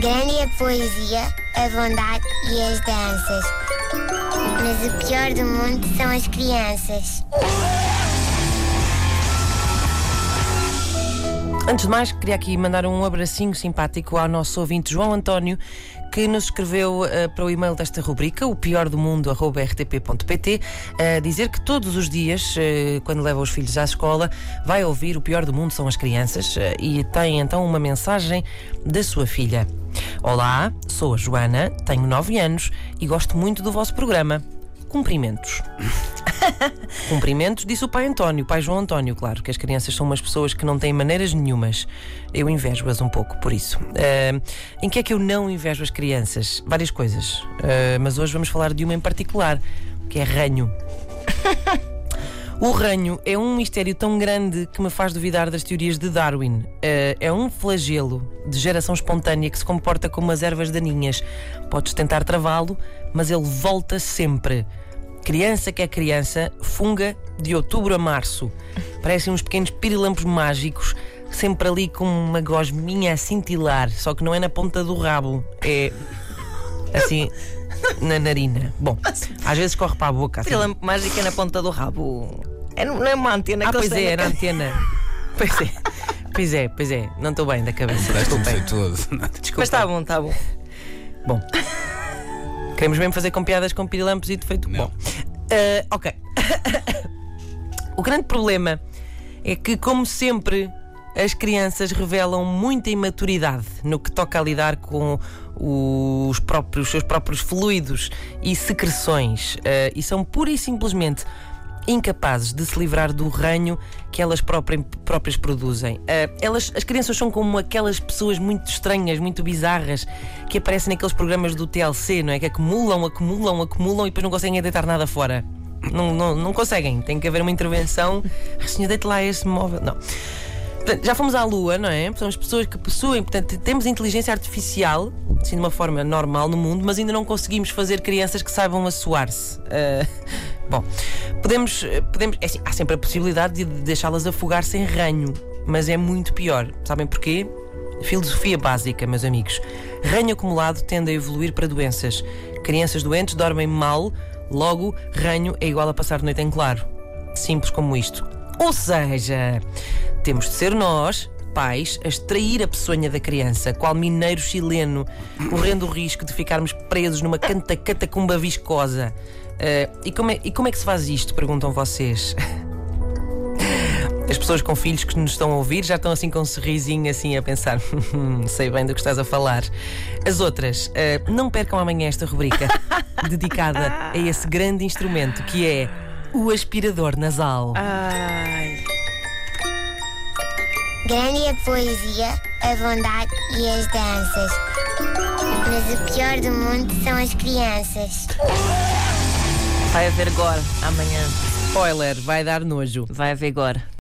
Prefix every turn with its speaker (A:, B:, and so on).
A: Grande a poesia, a bondade e as danças. Mas o pior do mundo são as crianças.
B: Antes de mais, queria aqui mandar um abracinho simpático ao nosso ouvinte João António, que nos escreveu uh, para o e-mail desta rubrica, o pior do mundo, rtp.pt, a dizer que todos os dias, uh, quando leva os filhos à escola, vai ouvir o pior do mundo são as crianças uh, e tem então uma mensagem da sua filha. Olá, sou a Joana, tenho 9 anos e gosto muito do vosso programa. Cumprimentos. Cumprimentos, disse o pai António, o pai João António, claro, que as crianças são umas pessoas que não têm maneiras nenhumas. Eu invejo-as um pouco, por isso. Uh, em que é que eu não invejo as crianças? Várias coisas. Uh, mas hoje vamos falar de uma em particular, que é ranho. O ranho é um mistério tão grande que me faz duvidar das teorias de Darwin. Uh, é um flagelo de geração espontânea que se comporta como as ervas daninhas. Podes tentar travá-lo, mas ele volta sempre. Criança que é criança, funga de outubro a março. Parecem uns pequenos pirilampos mágicos, sempre ali com uma gosminha a cintilar, só que não é na ponta do rabo, é assim na narina. Bom, às vezes corre para a boca. Assim.
C: Pirilampo mágico é na ponta do rabo. É, não é uma antena
B: Ah,
C: que
B: pois é,
C: têm
B: era a antena. Pois é, pois é, pois é. Não estou bem da cabeça. Desculpem. Desculpem.
C: Mas está bom, está bom.
B: Bom. Queremos mesmo fazer com piadas com pirilampos e defeito.
D: Não.
B: Bom. Ah, ok. o grande problema é que, como sempre, as crianças revelam muita imaturidade no que toca a lidar com os próprios, seus próprios fluidos e secreções ah, e são pura e simplesmente incapazes de se livrar do ranho que elas próprias, próprias produzem. Ah, elas, as crianças são como aquelas pessoas muito estranhas, muito bizarras, que aparecem naqueles programas do TLC, não é? Que acumulam, acumulam, acumulam e depois não conseguem deitar nada fora. Não, não, não conseguem. Tem que haver uma intervenção. Ah, senhor, deite lá esse móvel. Não. Já fomos à Lua, não é? Somos pessoas que possuem, portanto, temos inteligência artificial, assim de uma forma normal no mundo, mas ainda não conseguimos fazer crianças que saibam assoar-se. Ah, bom, podemos. podemos é assim, há sempre a possibilidade de deixá-las afogar-se em ranho, mas é muito pior. Sabem porquê? Filosofia básica, meus amigos. Ranho acumulado tende a evoluir para doenças. Crianças doentes dormem mal, logo, ranho é igual a passar noite em claro. Simples como isto. Ou seja, temos de ser nós, pais, a extrair a peçonha da criança, qual mineiro chileno, correndo o risco de ficarmos presos numa canta catacumba viscosa. Ah, e, como é, e como é que se faz isto? Perguntam vocês. As pessoas com filhos que nos estão a ouvir já estão assim com um sorrisinho assim a pensar, "Hum, sei bem do que estás a falar. As outras, ah, não percam amanhã esta rubrica dedicada a esse grande instrumento que é o aspirador nasal.
C: Ai.
A: Grande é a poesia, a bondade e as danças. Mas o pior do mundo são as crianças.
C: Vai haver agora, amanhã.
B: Spoiler, vai dar nojo.
C: Vai haver agora.